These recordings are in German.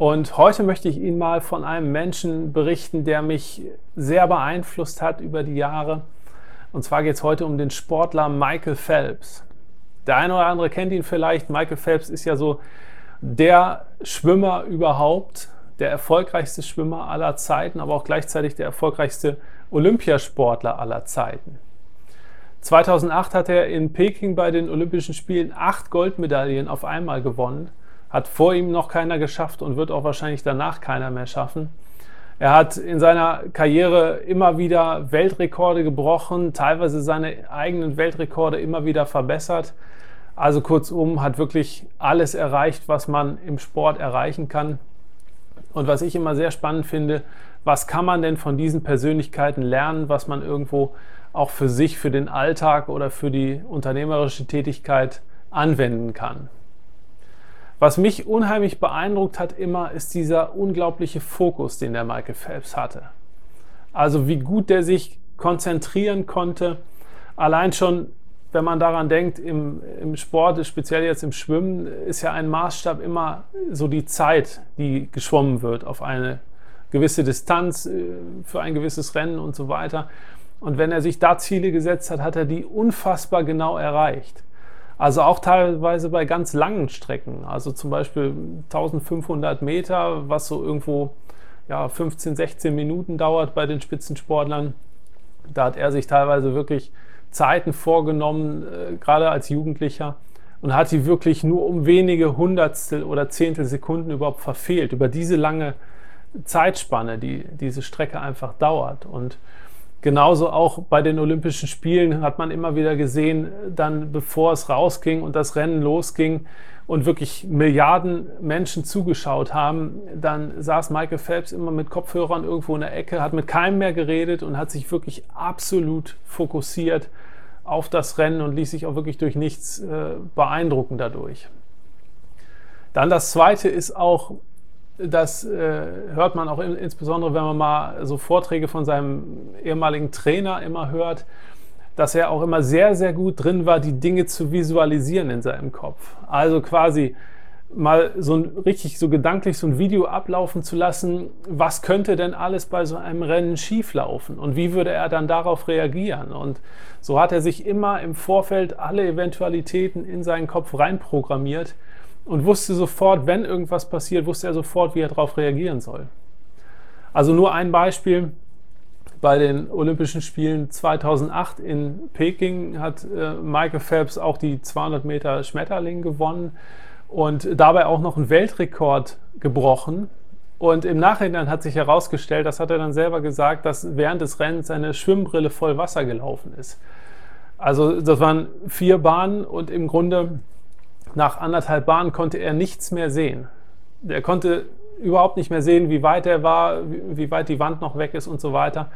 und heute möchte ich Ihnen mal von einem Menschen berichten, der mich sehr beeinflusst hat über die Jahre. Und zwar geht es heute um den Sportler Michael Phelps. Der eine oder andere kennt ihn vielleicht. Michael Phelps ist ja so der Schwimmer überhaupt, der erfolgreichste Schwimmer aller Zeiten, aber auch gleichzeitig der erfolgreichste Olympiasportler aller Zeiten. 2008 hat er in Peking bei den Olympischen Spielen acht Goldmedaillen auf einmal gewonnen hat vor ihm noch keiner geschafft und wird auch wahrscheinlich danach keiner mehr schaffen. Er hat in seiner Karriere immer wieder Weltrekorde gebrochen, teilweise seine eigenen Weltrekorde immer wieder verbessert. Also kurzum, hat wirklich alles erreicht, was man im Sport erreichen kann. Und was ich immer sehr spannend finde, was kann man denn von diesen Persönlichkeiten lernen, was man irgendwo auch für sich, für den Alltag oder für die unternehmerische Tätigkeit anwenden kann. Was mich unheimlich beeindruckt hat immer, ist dieser unglaubliche Fokus, den der Michael Phelps hatte. Also wie gut der sich konzentrieren konnte. Allein schon, wenn man daran denkt, im, im Sport, speziell jetzt im Schwimmen, ist ja ein Maßstab immer so die Zeit, die geschwommen wird auf eine gewisse Distanz, äh, für ein gewisses Rennen und so weiter. Und wenn er sich da Ziele gesetzt hat, hat er die unfassbar genau erreicht. Also auch teilweise bei ganz langen Strecken, also zum Beispiel 1500 Meter, was so irgendwo ja, 15, 16 Minuten dauert bei den Spitzensportlern. Da hat er sich teilweise wirklich Zeiten vorgenommen, äh, gerade als Jugendlicher, und hat die wirklich nur um wenige Hundertstel oder Zehntel Sekunden überhaupt verfehlt, über diese lange Zeitspanne, die diese Strecke einfach dauert. Und Genauso auch bei den Olympischen Spielen hat man immer wieder gesehen, dann bevor es rausging und das Rennen losging und wirklich Milliarden Menschen zugeschaut haben, dann saß Michael Phelps immer mit Kopfhörern irgendwo in der Ecke, hat mit keinem mehr geredet und hat sich wirklich absolut fokussiert auf das Rennen und ließ sich auch wirklich durch nichts äh, beeindrucken dadurch. Dann das Zweite ist auch das äh, hört man auch in, insbesondere, wenn man mal so Vorträge von seinem ehemaligen Trainer immer hört, dass er auch immer sehr, sehr gut drin war, die Dinge zu visualisieren in seinem Kopf. Also quasi mal so ein, richtig so gedanklich so ein Video ablaufen zu lassen, was könnte denn alles bei so einem Rennen schieflaufen und wie würde er dann darauf reagieren. Und so hat er sich immer im Vorfeld alle Eventualitäten in seinen Kopf reinprogrammiert und wusste sofort, wenn irgendwas passiert, wusste er sofort, wie er darauf reagieren soll. Also nur ein Beispiel. Bei den Olympischen Spielen 2008 in Peking hat äh, Michael Phelps auch die 200 Meter Schmetterling gewonnen und dabei auch noch einen Weltrekord gebrochen. Und im Nachhinein hat sich herausgestellt, das hat er dann selber gesagt, dass während des Rennens seine Schwimmbrille voll Wasser gelaufen ist. Also das waren vier Bahnen und im Grunde nach anderthalb Bahnen konnte er nichts mehr sehen. Er konnte überhaupt nicht mehr sehen, wie weit er war, wie weit die Wand noch weg ist und so weiter.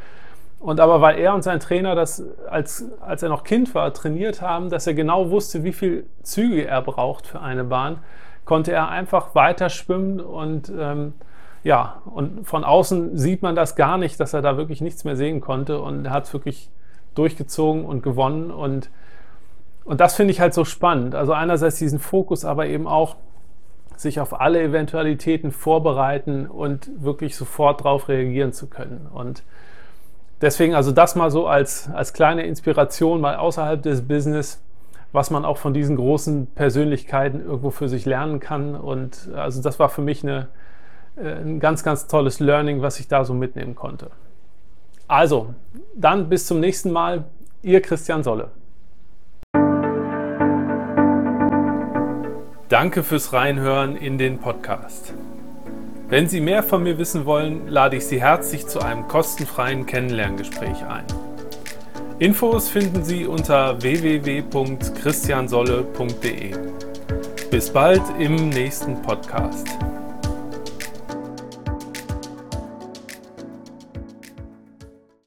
Und aber weil er und sein Trainer das, als, als er noch Kind war, trainiert haben, dass er genau wusste, wie viel Züge er braucht für eine Bahn, konnte er einfach weiter schwimmen und ähm, ja, und von außen sieht man das gar nicht, dass er da wirklich nichts mehr sehen konnte und er hat es wirklich durchgezogen und gewonnen und und das finde ich halt so spannend. Also einerseits diesen Fokus, aber eben auch sich auf alle Eventualitäten vorbereiten und wirklich sofort darauf reagieren zu können. Und deswegen also das mal so als, als kleine Inspiration mal außerhalb des Business, was man auch von diesen großen Persönlichkeiten irgendwo für sich lernen kann. Und also das war für mich eine, äh, ein ganz, ganz tolles Learning, was ich da so mitnehmen konnte. Also, dann bis zum nächsten Mal. Ihr Christian Solle. Danke fürs Reinhören in den Podcast. Wenn Sie mehr von mir wissen wollen, lade ich Sie herzlich zu einem kostenfreien Kennenlerngespräch ein. Infos finden Sie unter www.christiansolle.de. Bis bald im nächsten Podcast.